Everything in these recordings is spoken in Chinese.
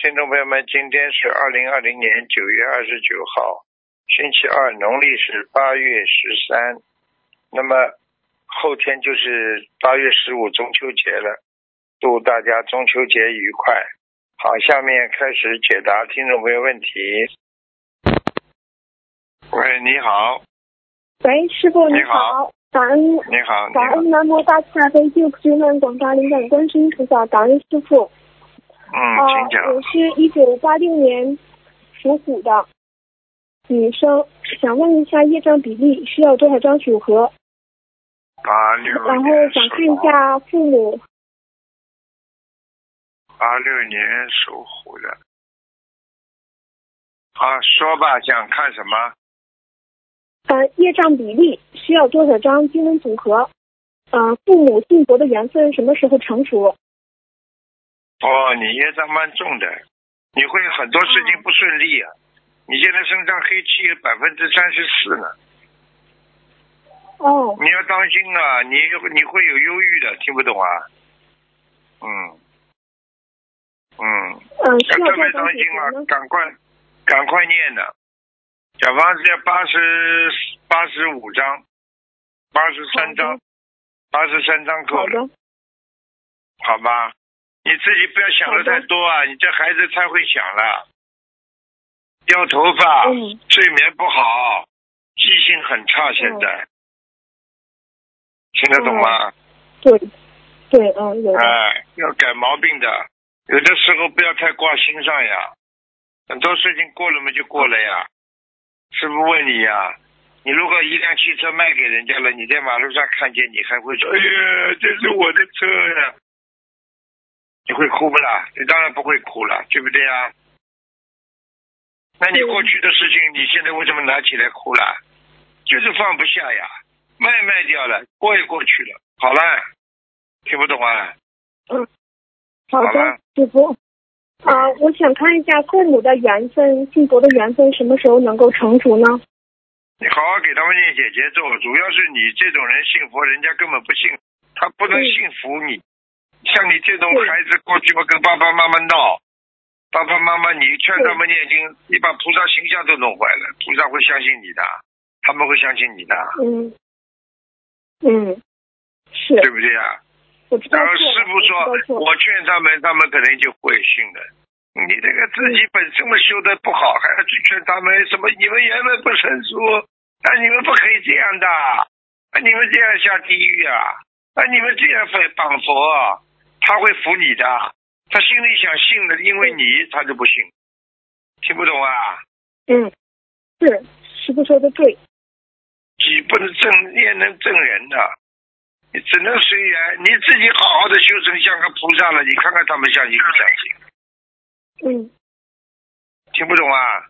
好，听众朋友们，今天是二零二零年九月二十九号，星期二，农历是八月十三。那么后天就是八月十五中秋节了，祝大家中秋节愉快。好，下面开始解答听众朋友问题。喂，你好，喂，师傅你好，感恩你好，你好感恩，南无大慈大悲救苦救难广大灵感观世音菩萨，感恩师傅。嗯，啊请讲。我是一九八六年属虎的女生，想问一下业障比例需要多少张组合？八六然后想看一下父母八六年属虎的。啊，说吧，想看什么？呃业障比例需要多少张经文组合？呃，父母信佛的缘分什么时候成熟？哦，你业障蛮重的，你会很多事情不顺利啊。你现在身上黑气有百分之三十四呢，哦，你要当心啊！你你会有忧郁的，听不懂啊？嗯嗯，嗯、特别当心啊？赶快赶快念的，小房子要八十八十五张，八十三张，八十三张够了，好吧？你自己不要想的。太多啊，你这孩子太会想了，掉头发，嗯。睡眠不好，记性很差，现在、听得懂吗？对，对，嗯，有。哎，要改毛病的，有的时候不要太挂心上呀，很多事情过了嘛就过了呀。师傅问你呀，你如果一辆汽车卖给人家了，你在马路上看见，你还会说，哎呀，这是我的车呀，你会哭不啦？你当然不会哭了，对不对呀？那你过去的事情，你现在为什么拿起来哭了？就是放不下呀，卖卖掉了，过也过去了，好了，听不懂啊？嗯，好的好了，师傅。啊、我想看一下父母的缘分，信佛的缘分什么时候能够成熟呢？你好好给他们念姐姐咒，主要是你这种人信佛，人家根本不信，他不能嗯信服你。像你这种孩子，过去嘛跟爸爸妈妈闹，爸爸妈妈你劝他们念经，你把菩萨形象都弄坏了，菩萨会相信你的，他们会相信你的，嗯，嗯，是，对不对啊？然后，师傅说我劝他们，他们可能就会信了。你这个自己本身嘛修的不好，还要去劝他们什么？你们原本不成熟，那你们不可以这样的，那你们这样下地狱啊？那你们这样会绑佛，他会服你的。他心里想信的，因为你他就不信，听不懂啊？嗯，是，师傅说的对，己不能正也能正人的，你只能随缘。你自己好好的修成像个菩萨了，你看看他们相信不相信？嗯听不懂啊？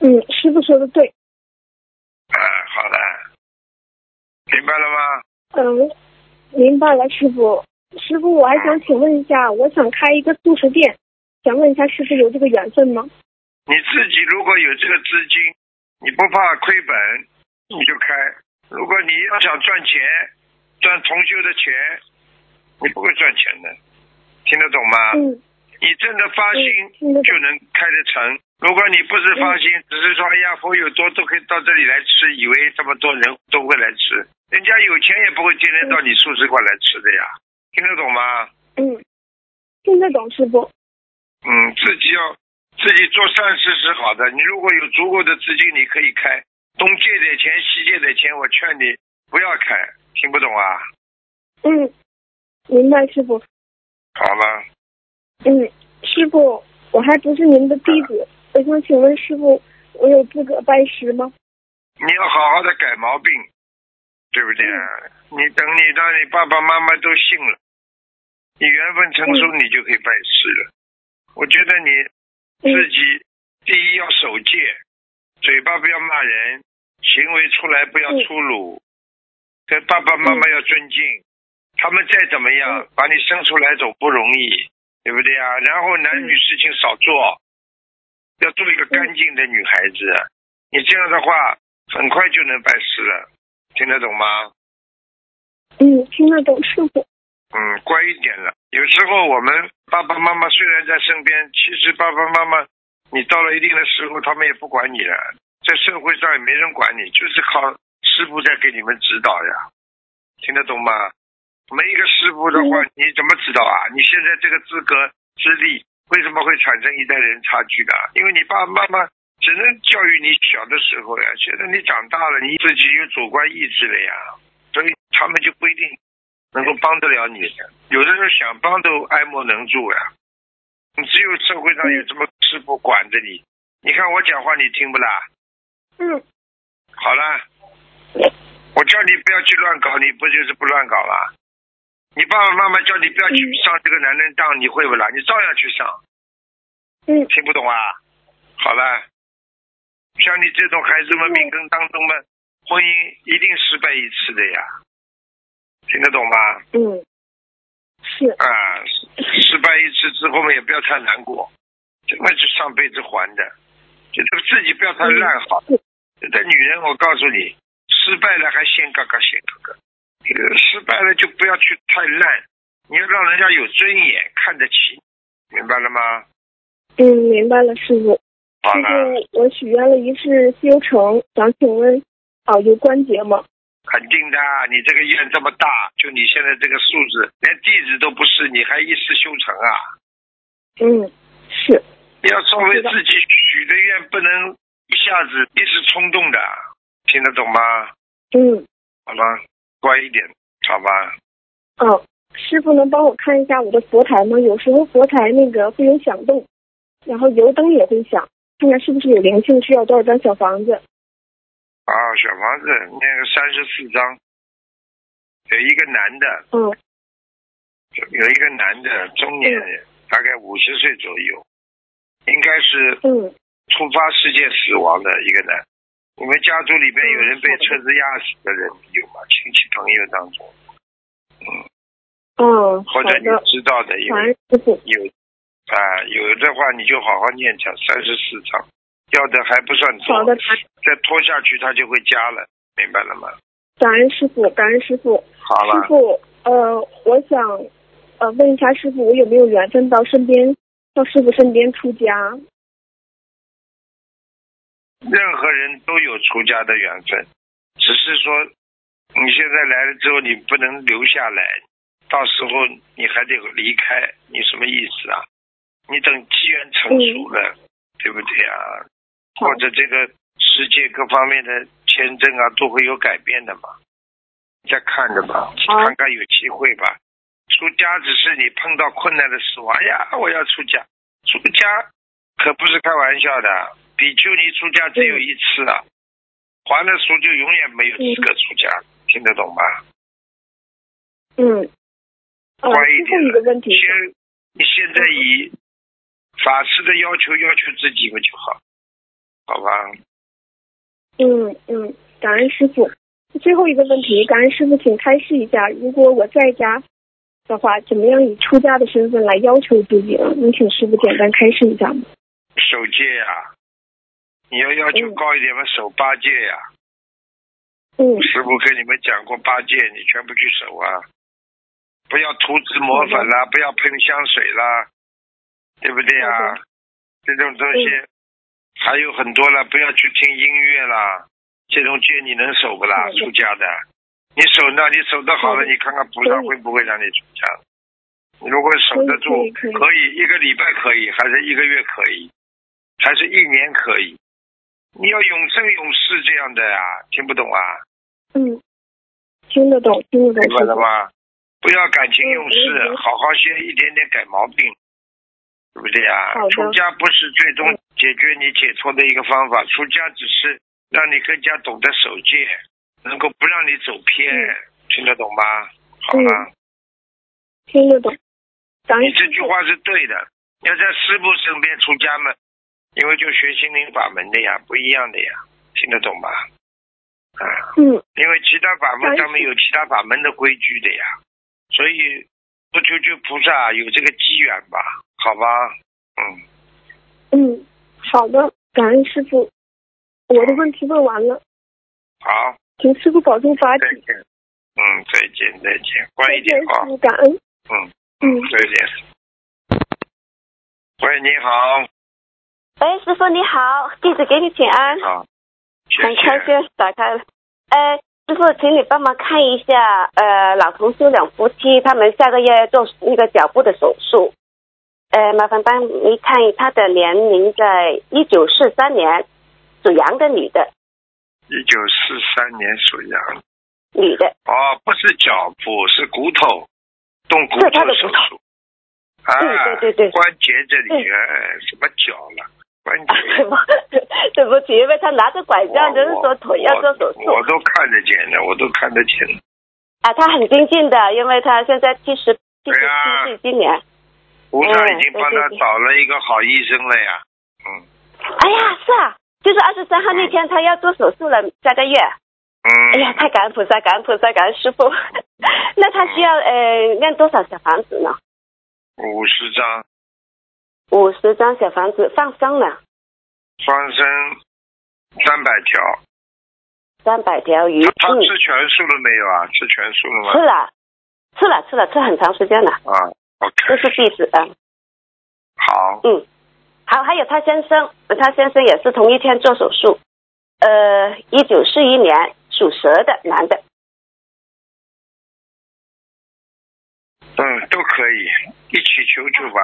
嗯，师傅说的对，啊，好的，明白了吗？嗯，明白了，师傅。师傅，我还想请问一下，我想开一个素食店，想问一下，师傅有这个缘分吗？你自己如果有这个资金，你不怕亏本，你就开。如果你要想赚钱，赚同修的钱，你不会赚钱的，听得懂吗？嗯你真的发心就能开得成。如果你不是发心，只是说哎呀佛友多都可以到这里来吃，以为这么多人都会来吃，人家有钱也不会天天到你素食馆来吃的呀，听得懂吗？嗯，听得懂，师傅。嗯，自己要自己做善事是好的。你如果有足够的资金，你可以开，东借点钱，西借点钱，我劝你不要开，听不懂啊？嗯，明白，师傅。好了，嗯，师傅，我还不是您的弟子，我想请问师傅，我有资格拜师吗？你要好好的改毛病，对不对？你等你让你爸爸妈妈都信了，你缘分成熟，你就可以拜师了。我觉得你自己第一要守戒，嘴巴不要骂人，行为出来不要粗鲁，跟爸爸妈妈要尊敬。他们再怎么样把你生出来总不容易，对不对啊？然后男女事情少做，要做一个干净的女孩子。你这样的话，很快就能拜师了，听得懂吗？嗯，听得懂，师傅。嗯，乖一点了。有时候我们爸爸妈妈虽然在身边，其实爸爸妈妈，你到了一定的时候，他们也不管你了，在社会上也没人管你，就是靠师傅在给你们指导呀。听得懂吗？没一个师傅的话，你怎么知道啊？你现在这个资格资历，为什么会产生一代人差距的？因为你爸爸妈妈只能教育你小的时候呀，现在你长大了，你自己有主观意志了呀，所以他们就不一定能够帮得了你。有的时候想帮都爱莫能助呀。你只有社会上有这么师傅管着你，你看我讲话你听不啦？嗯，好啦，我叫你不要去乱搞，你不就是不乱搞了？你爸爸妈妈叫你不要去上这个男人当，你会不啦？你照样去上。嗯，听不懂啊？好了，像你这种孩子们命根当中的婚姻一定失败一次的呀，听得懂吗？嗯，是，啊，失失败一次之后嘛，也不要太难过，这个是上辈子还的，就这个自己不要太烂好。嗯这女人，我告诉你，失败了还先嘎嘎先嘎嘎，这个失败了就不要去太烂，你要让人家有尊严，看得起，明白了吗？嗯，明白了，师傅。师好了，我许愿了一世修成，想请问，啊，有关节吗？肯定的，你这个愿这么大，就你现在这个素质，连弟子都不是，你还一世修成啊？嗯，是，要稍微自己许的愿，不能一下子一时冲动的，听得懂吗？嗯好吧，乖一点，好吧？嗯，师傅能帮我看一下我的佛台吗？有时候佛台那个会有响动，然后油灯也会响，看看是不是有灵性，需要多少张小房子？啊，小房子那个三十四章，有一个男的，嗯。有一个男的，中年人，大概五十岁左右，应该是嗯。突发事件死亡的一个男。你们家族里边有人被车子压死的人有吗？亲戚朋友当中，嗯，嗯或者你，知道的有。有啊，有的话你就好好念讲三十四章，要的还不算多好，的，再拖下去他就会加了，明白了吗？感恩师傅，感恩师傅。好了，师傅，呃，我想呃问一下师傅，我有没有缘分到身边到师傅身边出家？任何人都有出家的缘分，只是说你现在来了之后，你不能留下来，到时候你还得离开，你什么意思啊？你等机缘成熟了，对不对啊？好或者这个世界各方面的签证啊，都会有改变的嘛。再看着吧，看看有机会吧。出家只是你碰到困难的时候，哎呀，我要出家。出家可不是开玩笑的，比丘尼出家只有一次啊，还了俗就永远没有资格出家，听得懂吗？嗯。呃，乖一点最后一个问题是，先，你现在以法师的要求要求自己不就好？好吧？嗯嗯，感恩师傅。最后一个问题，感恩师傅，请开示一下，如果我在家的话，怎么样以出家的身份来要求自己呢？能请师傅简单开示一下吗？守戒呀、你要要求嗯高一点嘛，守八戒呀、嗯师傅跟你们讲过八戒，你全部去守啊！不要涂脂抹粉啦，不要喷香水啦，对不对好啊的？这种东西、还有很多了，不要去听音乐啦，这种戒你能守不啦出家的，你守呢，你守得好了，你看看菩萨会不会让你出家？你如果守得住，可以一个礼拜可以，还是一个月可以，还是一年可以？你要永生永世这样的呀、听不懂啊？嗯，听得懂，听得懂，明白。了吗？不要感情用事，好好先一点点改毛病，对不对呀、出家不是最终嗯解决你解脱的一个方法，出家只是让你更加懂得守戒，能够不让你走偏，嗯听得懂吗？好了，听得懂。你。这句话是对的，要在师傅身边出家嘛，因为就学心灵法门的呀，不一样的呀，听得懂吧？啊。嗯，因为其他法门但是上面有其他法门的规矩的呀，所以不求求菩萨有这个机缘吧，好吧？嗯，嗯，好的，感恩师傅。我的问题问完了，好，请师傅保重法体再。见。嗯，再见，再见，乖再见，一点啊师。傅，感恩。嗯，嗯，再见。喂，你好，哎，师傅你好，弟子给你请安，好，谢很开。心打开了。哎，师傅，请你帮忙看一下，呃，老同修两夫妻他们下个月做那个脚部的手术，呃，麻烦帮你看他的年龄在一九四三年，属羊的女的，一九四三年属羊。女的，哦，不是脚部，是骨头，动骨是他的骨头头手术。啊，嗯对对对关节这里，什么脚了？关节。对不对不起，因为他拿着拐杖，就是说腿要做手术我我都看得见的，我都看得见的。啊，他很精进的，因为他现在七十七十七岁，今年。菩萨已经帮他找了一个好医生了呀。嗯哎呀，是啊，就是二十三号那天他要做手术了，下个月。嗯。哎呀，太感恩菩萨，感恩菩萨，感恩师傅。那他需要呃念多少小房子呢？五十张五十张小房子放生了，放生三百条。三百条鱼。他嗯，吃全素了没有啊？吃全素了吗？吃了，吃了，吃了，吃很长时间了，啊这是地址啊好，嗯。好，还有他先生，他先生也是同一天做手术，呃，一九四一年属蛇的男的，嗯，都可以一起求求吧。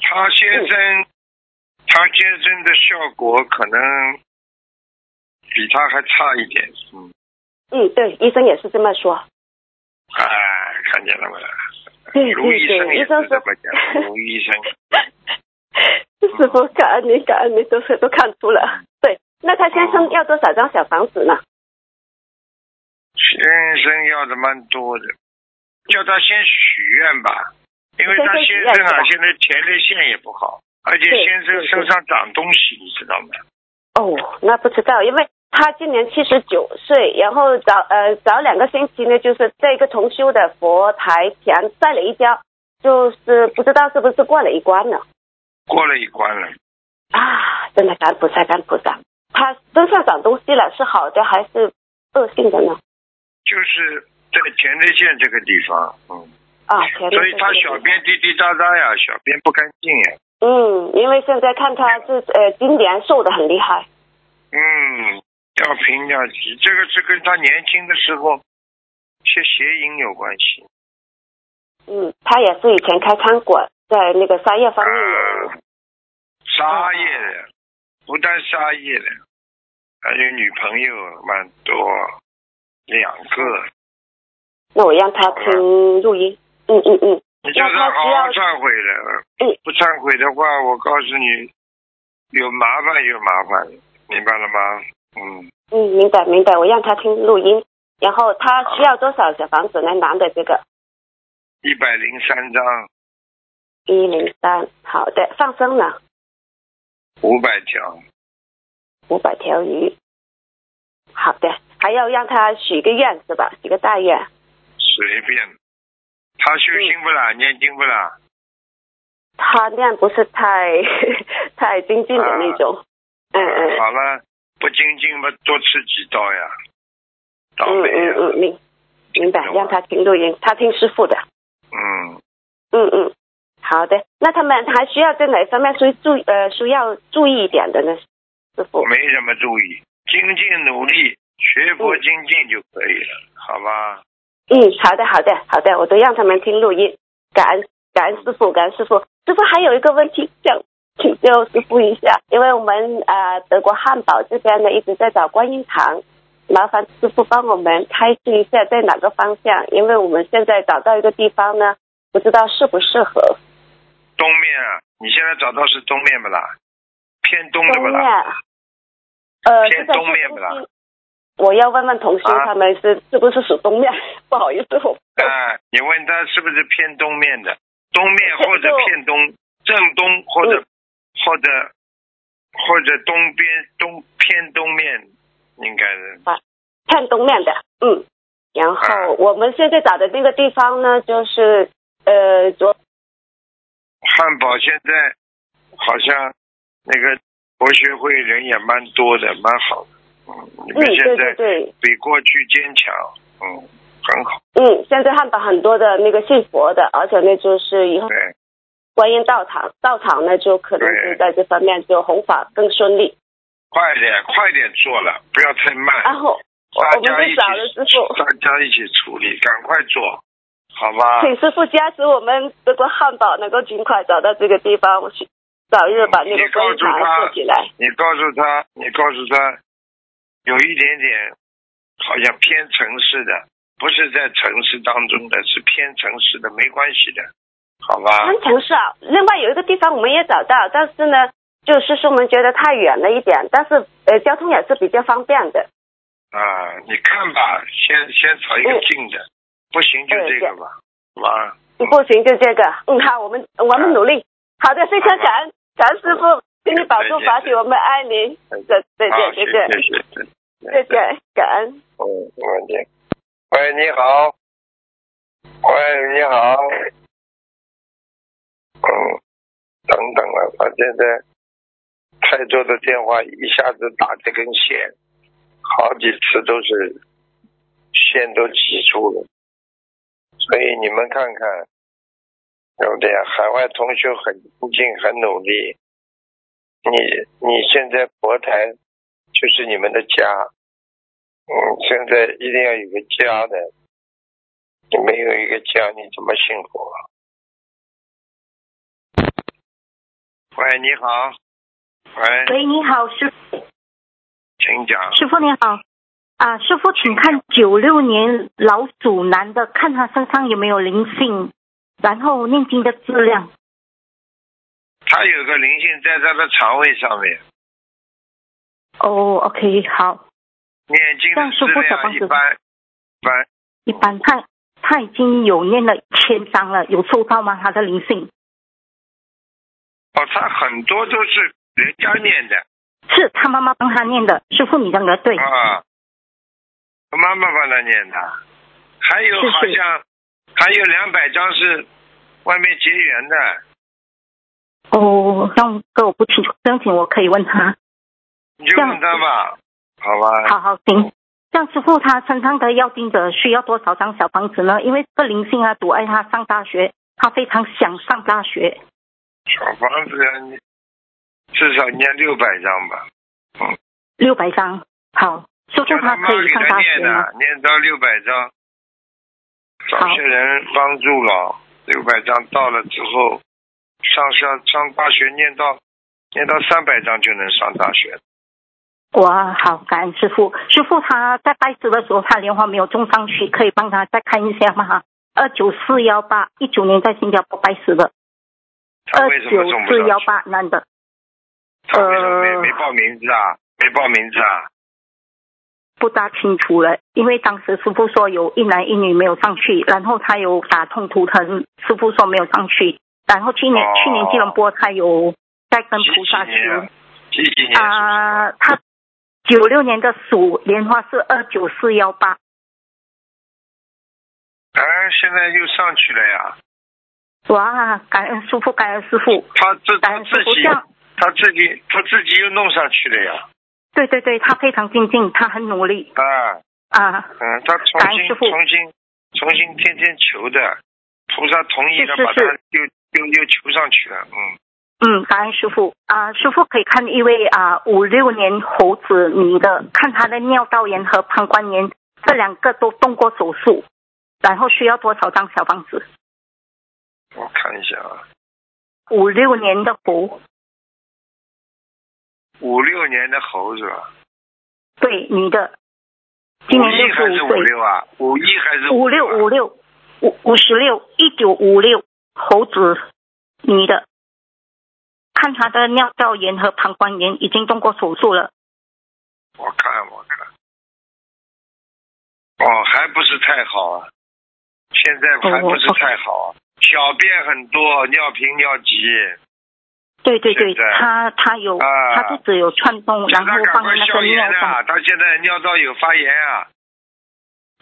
他先生，他先生的效果可能比他还差一点。嗯，嗯，对，医生也是这么说。哎，看见了没？对卢医对对，医生说卢医生。师傅，感恩你，感恩你，都是都看出了。对，那他先生要多少张小房子呢？先生要的蛮多的，叫他先许愿吧，因为他先先生啊，现在前列腺也不好，而且先生身上长东西，你知道吗？哦，那不知道，因为他今年七十九岁，然后早呃早两个星期呢，就是在一个重修的佛台前摔了一跤，就是不知道是不是过了一关了过了一关了，啊！真的感恩菩萨，感恩菩萨。他身上长东西了，是好的还是恶性的呢？就是在前列腺这个地方，嗯，啊，所以他小便滴滴答答呀，小便不干净呀，嗯，因为现在看他是呃今年瘦的很厉害，嗯，要平要急，这个是跟他年轻的时候些邪淫有关系。嗯，他也是以前开餐馆，在那个沙业方面有啊，沙业的，不但沙业的，还有女朋友蛮多，两个。那我让他听录音。嗯嗯嗯，你叫他好好忏悔了，嗯不忏悔的话，我告诉你，有麻烦有麻烦，明白了吗？嗯，嗯，明白明白，我让他听录音。然后他需要多少小房子呢？男的这个一百零三张，一零三，好的，放生了五百条，五百条鱼。好的，还要让他许个愿是吧？许个大愿。随便。他修心不啦？念经不啦？他念不是太 太精进的那种。嗯嗯好了，不精进嘛，多吃几刀呀，倒嗯。嗯嗯，明明白，让他听录音，他听师傅的。嗯，嗯嗯，好的。那他们还需要在哪方面需注呃需要注意一点的呢？师傅。没什么注意，精进努力，学佛嗯精进就可以了，好吧？嗯，好的，好的，好的，我都让他们听录音。感恩，感恩师傅，感恩师傅。师傅还有一个问题想请教师傅一下，因为我们呃德国汉堡这边呢一直在找观音堂，麻烦师傅帮我们开示一下在哪个方向，因为我们现在找到一个地方呢，不知道适不适合。东面啊，你现在找到是东面不啦？偏东的不啦？，呃，偏东面不啦我要问问同修啊他们是、是不是属东面？不好意思，我啊，你问他是不是偏东面的？东面或者 偏东，正东或者、嗯或者或者东边东偏东面，应该是偏东面的，嗯。然啊后我们现在找的那个地方呢，就是呃昨汉堡现在好像那个佛学会人也蛮多的，蛮好的。嗯，你们现在比过去坚强。嗯，很好。嗯，现在汉堡很多的那个信佛的，而且那，就是以后对，观音道场，道场呢就可能对是在这方面就弘法更顺利。快点，快点做了，不要太慢。然后大我们家一起就找了师傅，大家一起处理，赶快做，好吧？请师傅加持我们这个汉堡能够尽快找到这个地方，我去早日把那个你告诉观音堂他做起来。你告诉他，你告诉他，有一点点好像偏城市的，不是在城市当中的，是偏城市的，没关系的，好吧？很城市啊，另外有一个地方我们也找到，但是呢，就是说我们觉得太远了一点，但是呃交通也是比较方便的。啊，你看吧，先先找一个嗯近的，不行就这个吧，好吧？不行就这个，嗯好，我们我们努力。好的，非常感恩感恩师傅，请你保重法体，我们爱您。再再，见，谢再见，谢谢谢。再见，感恩。嗯，没问题。喂，你好。喂，你好。嗯，等等了，他现在太多的电话一下子打这根线，好几次都是线都挤住了，所以你们看看，对不对？海外同学很精进，很努力。你你现在佛台就是你们的家，嗯，现在一定要有个家的，你没有一个家，你怎么幸福啊？喂，你好。喂，喂，你好，师傅，请讲。师傅你好，啊，师傅，请看九六年老鼠男的，看他身上有没有灵性，然后念经的质量。他有个灵性在他的肠胃上面，哦，OK，好，念经的质量一般，一般。一般他他已经有念了一千张了，有收到吗？他的灵性哦，他很多都是人家念的是他妈妈帮他念的，师傅你讲的对，啊，妈妈帮他念的，还有是是好像还有两百张是外面结缘的，哦，让这我不清楚，申请我可以问他。你就问他吧，好吧？好好行。像师傅他身上的要定者需要多少张小房子呢？因为这个灵性啊阻碍他上大学，他非常想上大学。小房子啊，你至少念六百张吧，嗯。六百张，好，师傅叫他可以上大学吗？念的，念到六百张，找些人帮助了，六百张到了之后，上上上大学念到念到三百张就能上大学。哇，好，感恩师傅。师傅他在拜师的时候，他莲花没有种上去，可以帮他再看一下吗？二九四幺八，一九年在新加坡拜师的，二他为什么九四幺上去？八男的，他为什么没呃没报名字啊？没报名字啊？不大清楚了，因为当时师傅说有一男一女没有上去，然后他有打通图腾，师傅说没有上去，然后去年、哦去年吉隆坡他有在跟菩萨几年啊求几几年属什么？啊，他九六年的鼠莲花是二九四幺八，哎，现在又上去了呀！哇，感恩师傅，感恩师傅，他自他自己。他自己他自己又弄上去了呀！对对对，他非常精进，他很努力啊，啊。嗯，他重新重新重新天天求的，菩萨同意了，是是把他是又又又求上去了，嗯，嗯，感恩师傅啊，师傅可以看一位啊五六年猴子女的，看她的尿道炎和膀胱炎这两个都动过手术，然后需要多少张小房子？我看一下啊，五六年的猴，五六年的猴是吧？对，女的，今年还是五六啊？五一还是五六啊？五六五五十六，一九五六，猴子，女的，看她的尿道炎和膀胱炎已经动过手术了。我看我看，哦，还不是太好啊，现在还不是太好啊，小便很多，尿频尿急，对对对，现在。她她有，啊。他肚子有窜动，叫然后放那个尿啊！上。他现在尿道有发炎啊，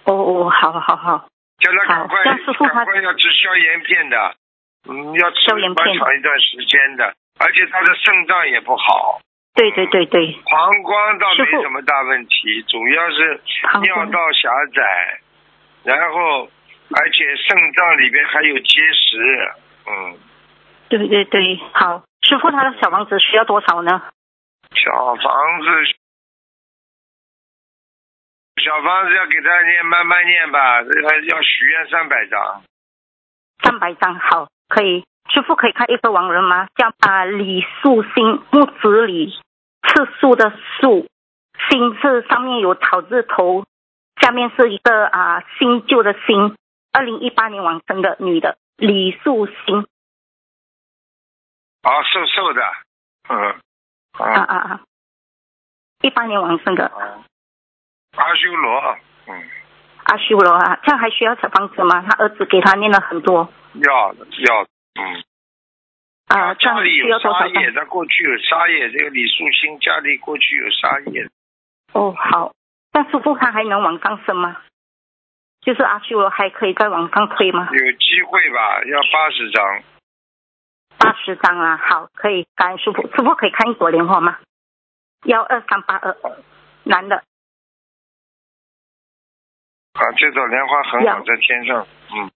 哦哦，好好好，叫他赶快师傅他赶快要吃消炎片的，嗯，要吃消炎片。蛮长一段时间的，而且他的肾脏也不好，对对对对，膀胱倒没什么大问题，主要是尿道狭窄，然后而且肾脏里边还有结石，嗯，对对对，好，师傅他的小房子需要多少呢？小房子，小房子要给他念，慢慢念吧，这个要许愿三百张。三百张，好，可以。师傅可以看一个亡人吗？叫啊李树新，木子李，次数的数，新是上面有草字头，下面是一个啊新旧的新。二零一八年往生的女的李素心。啊，瘦瘦的，嗯。啊啊啊！一八年往生的。阿修罗，嗯。阿修罗啊，这样还需要小房子吗？他儿子给他念了很多。要要，嗯。啊，家里有沙叶，他过去有沙叶，这个李素新家里过去有沙叶。哦，好。那师傅他还能往上升吗？就是阿修罗还可以再往上推吗？有机会吧，要八十张。八十张啊，好，可以，感恩师傅，师傅可以看一朵莲花吗？幺二三八二，男的。啊，这朵莲花很好，在天上，嗯。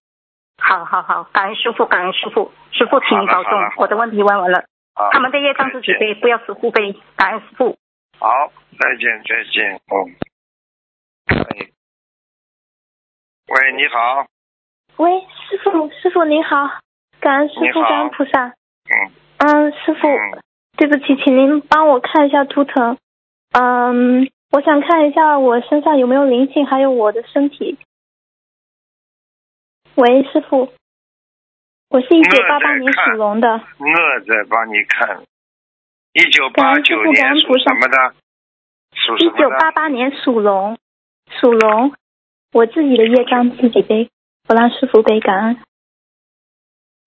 好好好，感恩师傅，感恩师傅，师傅请你保重。我的问题问完了，他们的业障自己背，不要师傅背，感恩师傅。好，再见再见，嗯。喂，喂，你好。喂，师傅，师傅您好。感恩师傅，感恩菩萨。嗯。嗯，师傅，对不起，请您帮我看一下图腾。嗯，我想看一下我身上有没有灵性，还有我的身体。喂，师傅，我是一九八八年属龙的。我在帮你看。一九八九年属什么的？属一九八八年属龙，属龙，我自己的业障自己背，不让师傅背，感恩。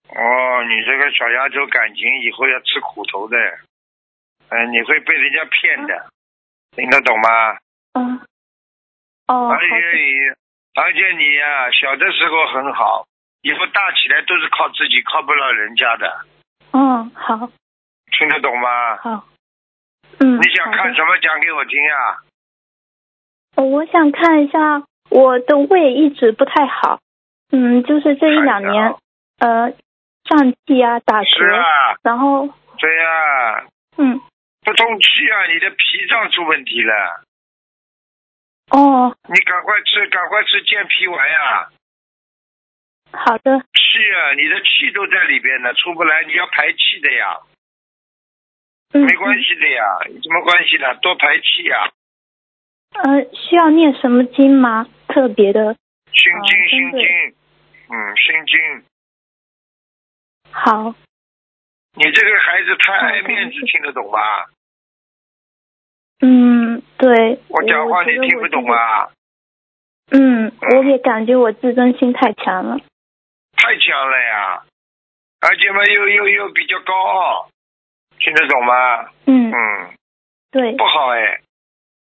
哦，你这个小丫头感情以后要吃苦头的，嗯，你会被人家骗的，听得懂吗？嗯。哦。而且你，而且你呀，小的时候很好，以后大起来都是靠自己，靠不了人家的。嗯，好。听得懂吗？好。嗯。你想看什么？讲给我听呀。我想看一下我的胃一直不太好，嗯，就是这一两年，呃。胀气啊，打嗝，啊然后对呀，嗯，不通气啊，你的脾脏出问题了。哦，你赶快吃，赶快吃健脾丸呀。好的。气啊，你的气都在里边呢，出不来，你要排气的呀。嗯。没关系的呀，有什么关系的？多排气呀。呃，需要念什么经吗？特别的。心经，心经，嗯，心经。好，你这个孩子太爱面子，听得懂吧？嗯，对。我讲话你听不懂啊？嗯，我也感觉我自尊心太强了。太强了呀！而且嘛，又又又比较高傲，听得懂吗？嗯。嗯。对。不好哎，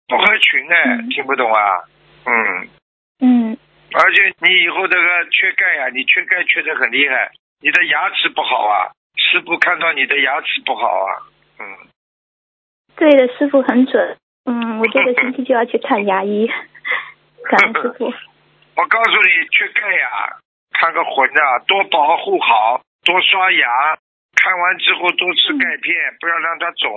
不合群哎，听不懂啊？嗯。嗯。而且你以后这个缺钙呀，你缺钙缺的很厉害。你的牙齿不好啊，师傅看到你的牙齿不好啊，嗯。对的，师傅很准，嗯，我这个 星期就要去看牙医，感恩师傅。我告诉你，缺钙呀，看个魂啊，多保护好，多刷牙，看完之后多吃钙片，不要让它肿，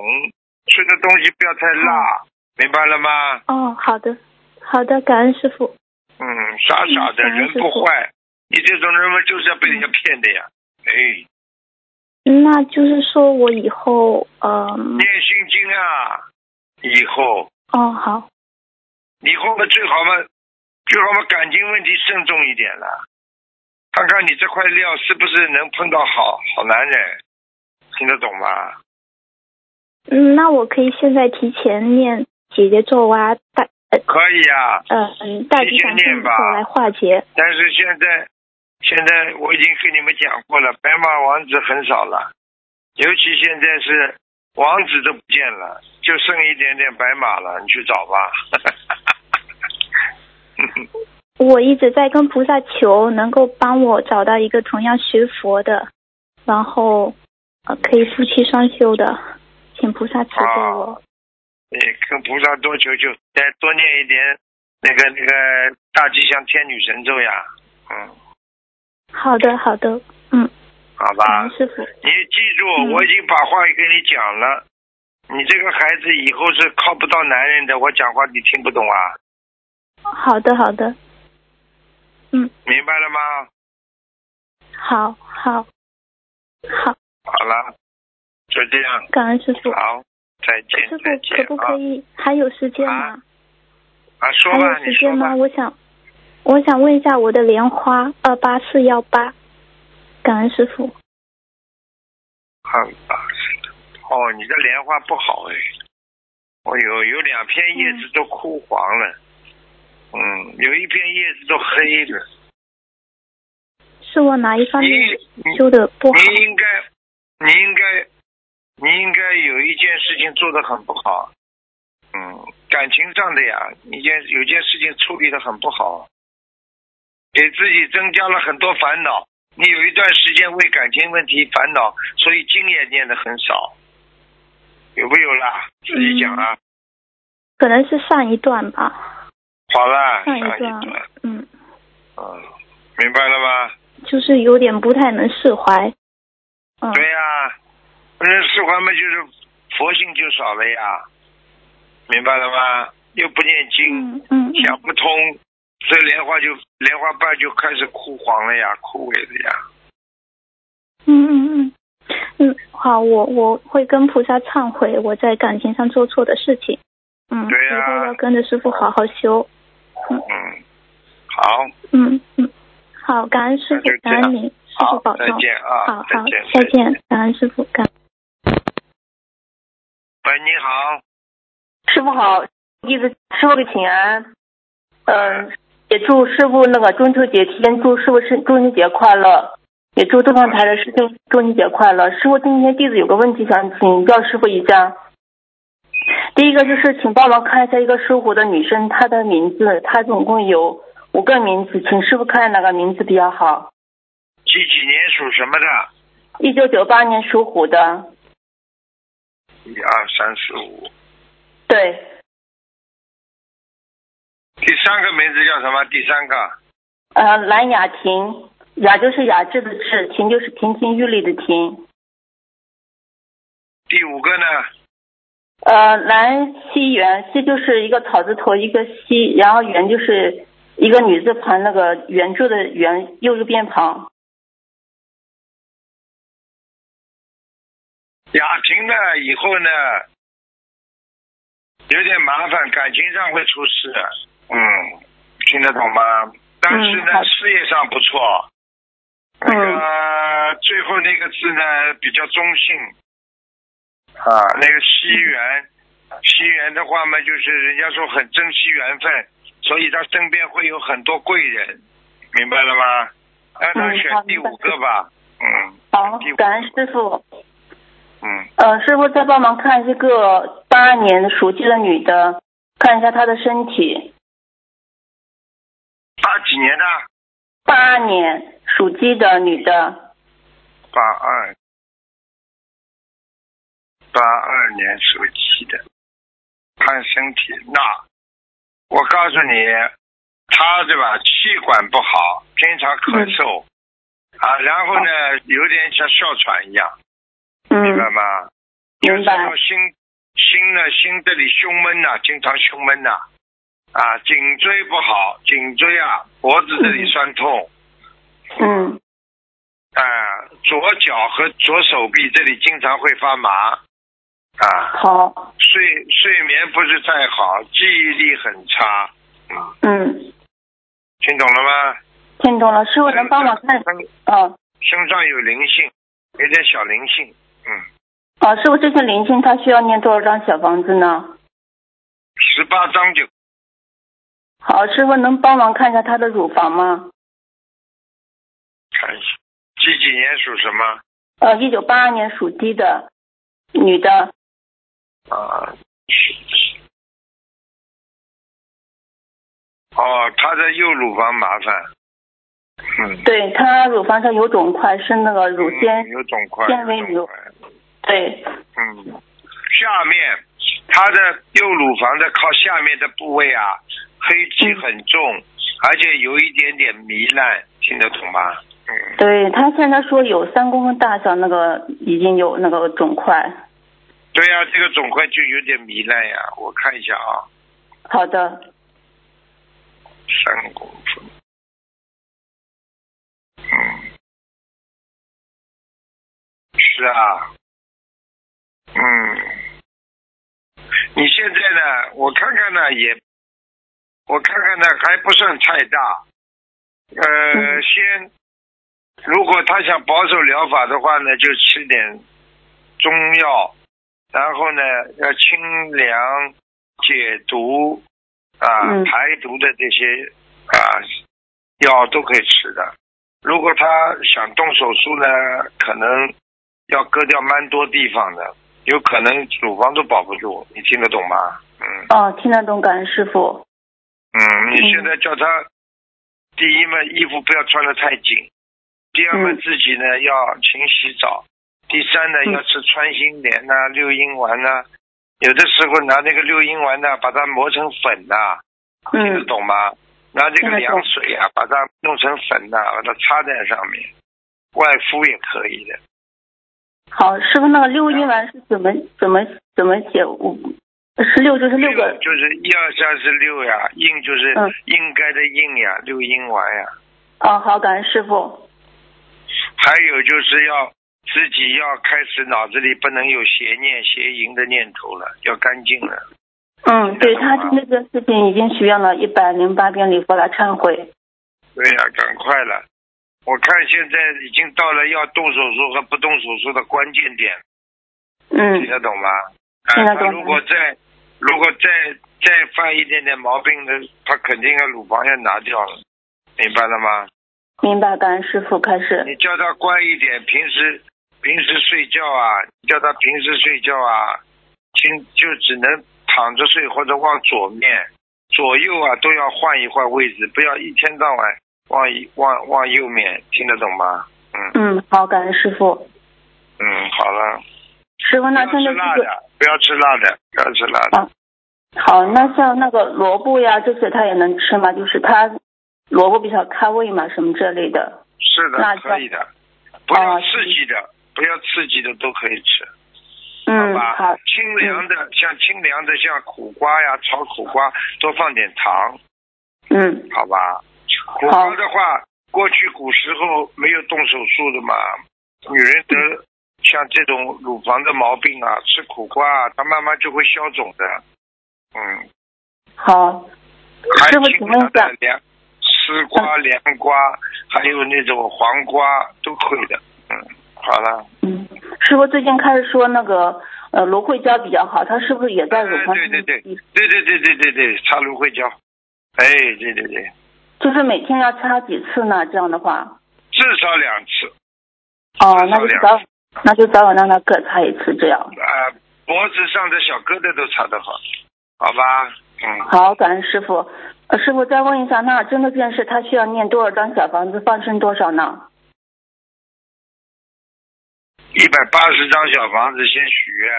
吃的东西不要太辣，明白了吗？哦，好的，好的，感恩师傅。嗯，傻傻的人不坏。你这种人嘛，就是要被人家骗的呀，哎。那就是说我以后呃。念心经啊，以后。哦，好。以后嘛，最好嘛，最好嘛，感情问题慎重一点了。看看你这块料是不是能碰到好好男人，听得懂吗？嗯，那我可以现在提前念姐姐咒啊，大。可以啊。嗯嗯，大吉祥天吧来化解。但是现在。现在我已经跟你们讲过了，白马王子很少了，尤其现在是王子都不见了，就剩一点点白马了，你去找吧。我一直在跟菩萨求，能够帮我找到一个同样学佛的，然后呃可以夫妻双修的，请菩萨慈悲我。你跟菩萨多求求，再多念一点那个那个大吉祥天女神咒呀，嗯，好的，好的，嗯，好吧。师傅。你记住，嗯我已经把话给你讲了。你这个孩子以后是靠不到男人的，我讲话你听不懂啊？好的，好的，嗯，明白了吗？好，好，好，好了，就这样，感恩师傅。好，再见师，傅可不可以？还有时间吗？啊，说还吧，有时间吗？你说吧。我想，我想问一下我的莲花二八四幺八，感恩师傅。好吧，哦，你的莲花不好哎，哦有有两片叶子都枯黄了，嗯，有一片叶子都黑了。是我哪一方面修的不好？你应该，你应该，你应该有一件事情做得很不好，嗯，感情上的呀，一件有件事情处理得很不好，给自己增加了很多烦恼。你有一段时间为感情问题烦恼，所以经也念得很少，有没有啦？自己讲啊。可能是上一段吧，好了，上上一段，嗯，嗯，明白了吗？就是有点不太能释怀。嗯，对呀、不是释怀嘛，就是佛性就少了呀，明白了吗？又不念经，嗯嗯嗯想不通，这莲花就莲花瓣就开始枯黄了呀，枯萎了呀。嗯嗯嗯嗯，好，我我会跟菩萨忏悔我在感情上做错的事情。嗯，对呀以后要跟着师傅好好修。嗯，好，嗯嗯，好，感恩师傅感恩您，师傅保，重。再见啊，好好再见，，再见，感恩师傅，感。喂，你好，师傅好，弟子师傅给请安。嗯，也祝师傅那个中秋节期间祝师傅是中秋节快乐，也祝东方台的师兄中秋节快乐。师傅今天弟子有个问题想请教师傅一下。第一个就是请帮忙看一下一个属虎的女生，她的名字，她总共有五个名字，请师傅看哪个名字比较好。几几年属什么的？一九九八年属虎的，一二三四五，对，第三个名字叫什么？第三个呃，蓝雅婷，雅就是雅致的致，婷就是亭亭玉立的亭。第五个呢？呃，蓝溪园，溪就是一个草字头一个溪，然后园就是一个女字旁那个圆柱的圆，右右边旁。雅婷呢？以后呢？有点麻烦，感情上会出事。嗯，听得懂吗？但是呢，嗯事业上不错。那嗯个最后那个字呢比较中性。啊，那个惜缘，惜缘的话嘛，就是人家说很珍惜缘分，所以他身边会有很多贵人，明白了吗？让他嗯选第五个吧。嗯。好感恩师傅。嗯，呃，师傅再帮忙看一个八二年属鸡的女的，看一下她的身体。八几年的？八二年属鸡的女的，八二，八二年属鸡的，看身体。那我告诉你，她对吧？气管不好，经常咳嗽、啊，然后呢，有点像哮喘一样，明白嗯，吗？明白。就是说心心呢，心这里胸闷呐、经常胸闷呐、啊，颈椎不好，颈椎啊，脖子这里酸痛。嗯。啊，左脚和左手臂这里经常会发麻，啊，好，睡睡眠不是太好，记忆力很差，嗯，嗯，听懂了吗？听懂了，师傅能帮我看？身嗯，身上有灵性，有点小灵性，嗯，啊，师傅这些灵性他需要念多少张小房子呢？十八张就好，师傅能帮忙看一下他的乳房吗？看一下。几几年属什么？呃，一九八二年属鸡的女的，啊，哦，他的右乳房麻烦，嗯，对她乳房上有肿块，是那个乳腺嗯，有肿块，纤维瘤。对，嗯，下面他的右乳房的靠下面的部位啊，黑气很重，而且有一点点糜烂，听得懂吗？嗯，对他现在说有三公分大小，那个已经有那个肿块。对呀、这个肿块就有点糜烂呀，我看一下啊，好的，三公分，嗯，是啊，嗯，你现在呢？我看看呢，也，我看看呢，还不算太大。呃，嗯先，如果他想保守疗法的话呢，就吃点中药，然后呢，要清凉解毒啊、嗯排毒的这些啊药都可以吃的。如果他想动手术呢，可能要割掉蛮多地方的，有可能乳房都保不住，你听得懂吗？嗯哦，听得懂，感恩师傅。嗯，你现在叫他，第一嘛，衣服不要穿的太紧；第二嘛，嗯自己呢要勤洗澡；第三呢，嗯要吃穿心莲呐、六阴丸呐、有的时候拿那个六阴丸呐、把它磨成粉呐、听得嗯，懂吗？拿这个凉水啊，把它弄成粉呐、把它擦在上面，外敷也可以的。好，师傅，那个六阴丸是怎么怎么怎么写？我十六就是六个。就是一二三四六呀，应就是嗯应该的应呀，六阴丸呀。哦，好，感恩师傅。还有就是要自己要开始脑子里不能有邪念、邪淫的念头了，要干净了。嗯，对他针对这个事情已经许愿了一百零八遍礼佛来忏悔。对呀、赶快了！我看现在已经到了要动手术和不动手术的关键点，听嗯，得懂吗？啊，听得懂他如果再如果再再犯一点点毛病的，他肯定要乳房要拿掉了，明白了吗？明白，感恩师傅。开始。你叫他乖一点，平时平时睡觉啊，叫他平时睡觉啊，听就只能躺着睡或者往左面，左右啊都要换一换位置，不要一天到晚往一往往右面，听得懂吗？嗯嗯，好，感恩师傅。嗯，好了，师傅，那现在这个吃辣的，不要吃辣的，不要吃辣的。啊好，那像那个萝卜呀这些他也能吃吗？就是他萝卜比较开胃嘛，什么这类的。是的，辣可以的，不要哦刺激的，不要刺激的都可以吃。嗯，好，清凉的，像清凉的，像苦瓜呀，炒苦瓜多放点糖，嗯好吧？苦瓜的话，过去古时候没有动手术的嘛，女人得 像这种乳房的毛病啊，吃苦瓜啊，它慢慢就会消肿的。嗯，好，还师傅请清问一下丝瓜、凉瓜，还有那种黄瓜都可以的。嗯，好了。嗯，师傅最近开始说那个呃芦荟胶比较好，他是不是也在乳房？对对对对对对对对对对，擦芦荟胶。哎，对对对，就是每天要擦几次呢？这样的话，至少两次。哦，那就早那就早晚让他各擦一次，这样。啊，脖子上的小疙瘩都擦得好，好吧？嗯，好，感恩师傅。呃，师傅再问一下，那真的这件事，他需要念多少张小房子，放生多少呢？一百八十张小房子先许愿，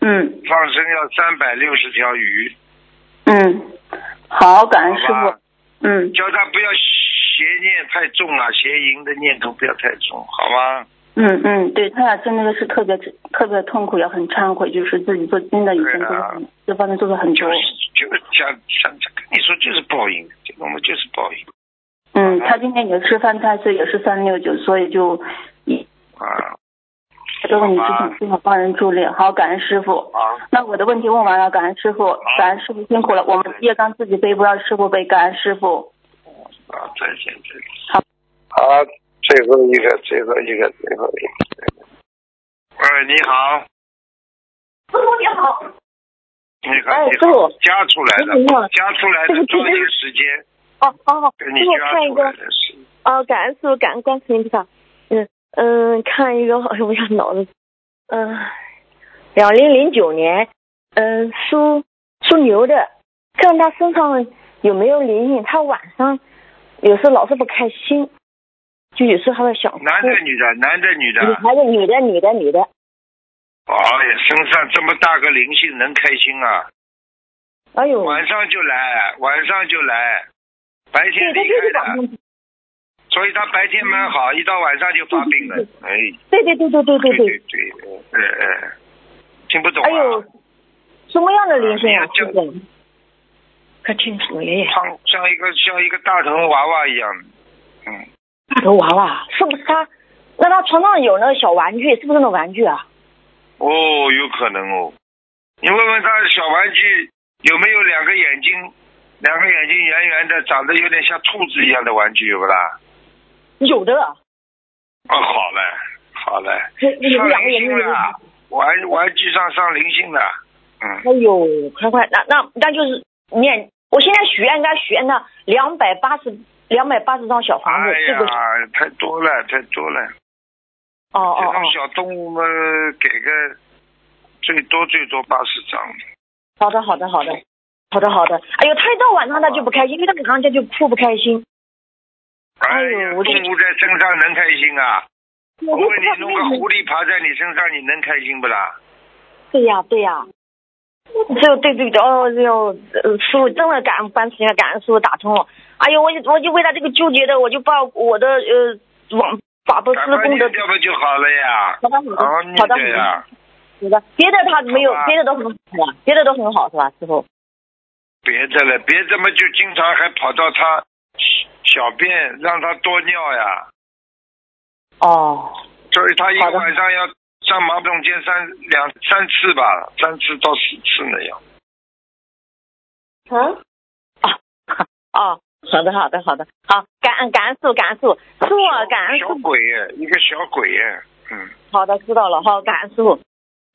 嗯放生要三百六十条鱼，嗯，好，感恩师傅。嗯，叫他不要邪念太重啊，邪淫的念头不要太重，好吗？嗯嗯，对他俩真的是特别特别痛苦，也很忏悔，就是自己做真的已经做这方面做的很多就是。就是想想跟你说，就是报应，这个我们就是报应嗯，好他今天也是犯太岁，也是三六九，所以就一啊。这个问题之前最好帮人助力。好，感恩师傅。啊，那我的问题问完了，感恩师傅，感恩师傅辛苦了，我们业障自己背，不让师傅背，感恩师傅。啊，再见，再见。好，好，最后一个，最后一个，最后一个。喂，你好，师傅你好，你好，哎你好师傅，加出来的加出来的抓紧请问时间，哦哦，给你加出看一个来的是。哦，感恩师傅，感恩观世音菩萨。嗯嗯，看一个，哎呦，我想脑子，嗯，两零零九年，嗯，属属牛的，看他身上有没有灵性。他晚上有时候老是不开心，就有时候还会想哭。男的女的，男的女的，女孩子，女的，女的，女的。哎呀，身上这么大个灵性，能开心啊？哎呦，晚上就来，晚上就来，白天离就是开的。所以他白天蛮好，一到晚上就发病了。哎，对对对对对对对对。对，呃呃，听不懂啊？哎呦，什么样的灵性啊？啊你要师傅？可清楚爷爷。像像一个像一个大头娃娃一样的，嗯，大头娃娃是不是他？那他床上有那个小玩具，是不是那玩具啊？哦，有可能哦。你问问他小玩具有没有两个眼睛，两个眼睛圆圆的，长得有点像兔子一样的玩具有不啦？有的，哦，好嘞，好嘞，有两个眼睛有。灵性了，玩玩具上上灵性的，嗯，哎呦，快快，那那那就是念，我现在许愿应该许愿那两百八十两百八十张小房子，哎这个呀，太多了，太多了。哦哦哦这种，小动物们，给个最多最多八十张。好的好的好的好的好的，哎呦，他一到晚上他就不开心，因为他晚上他就哭不开心。哎呀，动物在身上能开心啊？我问你，弄个狐狸爬在你身上，你能开心不啦？对呀对呀，就对对对，哦哟，呃师傅真的感恩观世音，感恩师傅打通了。哎呦，我就我就为他这个纠结的，我就把我的呃网法布施功德念，掉不就好了呀？好的好的好的好的，别的他没有，别的都很好？别的都很好是吧，师傅？别的了，别的嘛就经常还跑到他小便，让他多尿呀。哦，所以他一个晚上要上马桶间三两三次吧，三次到四次那样。嗯，啊 哦，好的好的好的，好，感恩感恩师傅，感恩师傅，师傅啊感恩师小傅，鬼耶，一个小鬼耶，嗯，好的知道了，好，感恩师傅。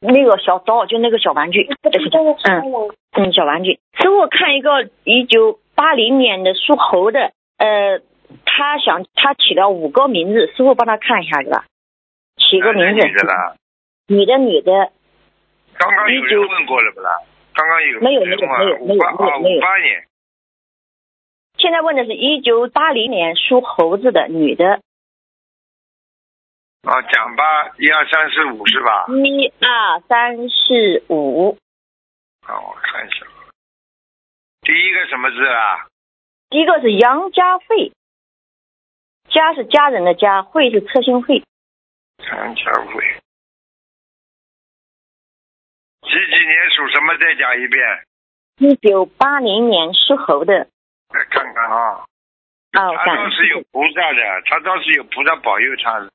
那个小刀就那个小玩具，嗯嗯，小玩具。师傅看一个一九八零年的属猴的，呃，他想他起了五个名字，师傅帮他看一下是吧？起个名字，女的啦，女的女的，刚刚有人问过了不啦？刚刚有没有没有没有没有没有五八年，现在问的是一九八零年属猴子的女的，啊，讲吧，一二三四五是吧？一二三四五，啊，我看一下，第一个什么字啊？第一个是杨家慧，家是家人的家，慧是车心慧，杨家慧，几几年属什么？再讲一遍，一九八零年属猴的。来看看啊。哦，他倒是有菩萨的，他倒是有菩萨保佑他的，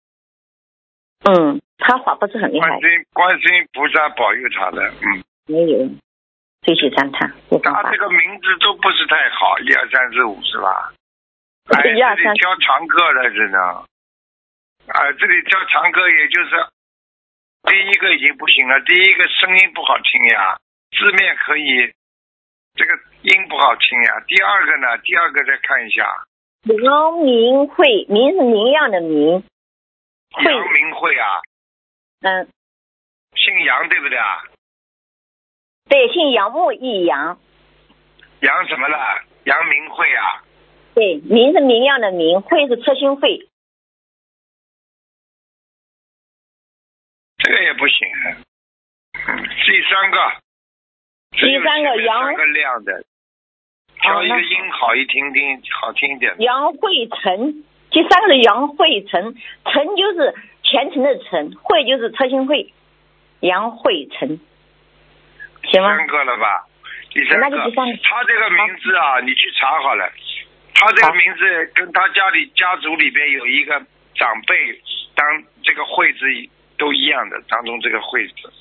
嗯，他法不是很厉害观，世音观世音菩萨保佑他的，嗯。没有追求赞叹，他这。个名字都不是太好，一二三四五是吧？哎，对一二三这里挑常客了，真的。啊，这里挑常客，也就是第一个已经不行了，第一个声音不好听呀，字面可以，这个音不好听呀。第二个呢，第二个再看一下，杨明慧，明是明亮的明，慧杨明慧啊，嗯，姓杨对不对啊？对，姓杨木易杨，杨什么了？杨明慧啊？对，明是明亮的明，慧是车心慧，这个也不行。嗯，第三个，第三个杨三个亮的，挑一个音好一听听，好听一点。杨慧晨，第三个是杨慧晨，晨就是虔诚的诚，慧就是车心慧，杨慧成，行吗？三个了吧？第三个那就第三个，他这个名字啊，你去查好了。他这个名字跟他家里家族里边有一个长辈当这个惠字都一样的，当中这个惠字，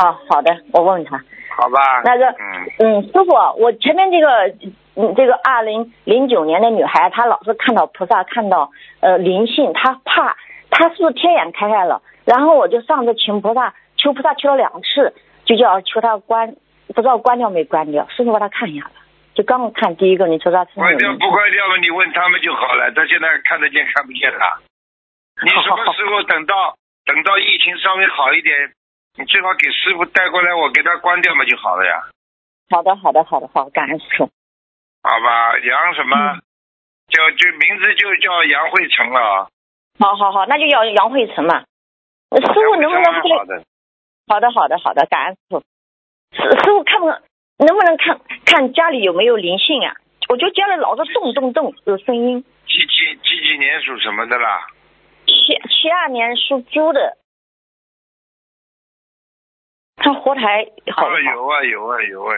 哦，好的，我问问他。好吧？那个嗯，嗯，师傅，我前面这个嗯，这个二零零九年的女孩，她老是看到菩萨，看到呃灵性，她怕，她是不是天眼开开了？然后我就上次请菩萨，求菩萨求了两次，就叫求他关，不知道关掉没关掉，师傅把他看一下吧。就刚刚看第一个，你说他身上关掉不关掉嘛？你问他们就好了。他现在看得见看不见了。你什么时候等到等到疫情稍微好一点，你最好给师傅带过来，我给他关掉嘛就好了呀。好的，好的，好的，好，感恩师傅。好吧，杨什么？嗯叫就名字就叫杨慧成了啊。好好好，那就叫杨慧成嘛。师傅能不能杨慧成蛮好的？好的，好的，感恩师傅。师师傅看不能不能看看家里有没有灵性啊？我就家里老是动动动有声音。几几几几年属什么的啦？七七二年属猪的，他活台好不啊，好？有啊有啊有啊，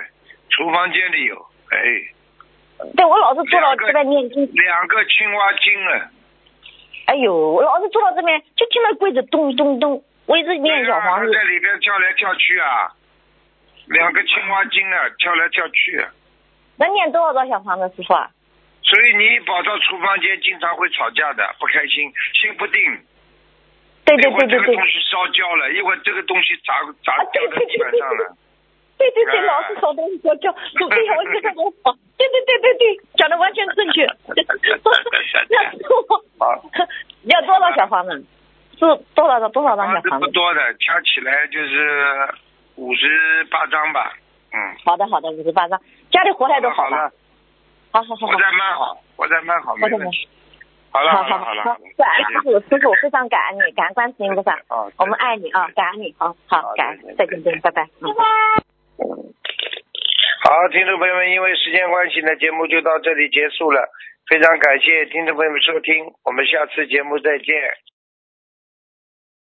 厨房间里有，哎，对我老是坐到这边念经，两个青蛙精啊，哎呦，我老是坐到这边就听到柜子咚咚咚，我一直念小房子。在里边跳来跳去啊，两个青蛙精啊，跳来跳去啊。能念多少个小房子，师傅啊？所以你一跑到厨房间，经常会吵架的，不开心，心不定。对对一会儿对对对这个东，西烧焦了，一会儿这个东西砸砸啊对掉在地板上了。对对对，哎老是烧东西烧焦，对呀，我觉得我好，对对对对对，讲的完全正确。要多少小房子？是多少张多少张啊这小房子？不多的，加起来就是五十八张吧。嗯。好的好的，五十八张，家里活台都吧好了？，好好好好我。在蛮好，我在蛮好，没我在问题。好了好好了好了，好，感恩师傅，师傅非常感恩你，感恩观世音菩萨，啊，我们爱你啊，感恩你，好好好感恩再，见再见再见，拜拜。嗯好，听众朋友们，因为时间关系呢，节目就到这里结束了。非常感谢听众朋友们收听，我们下次节目再见。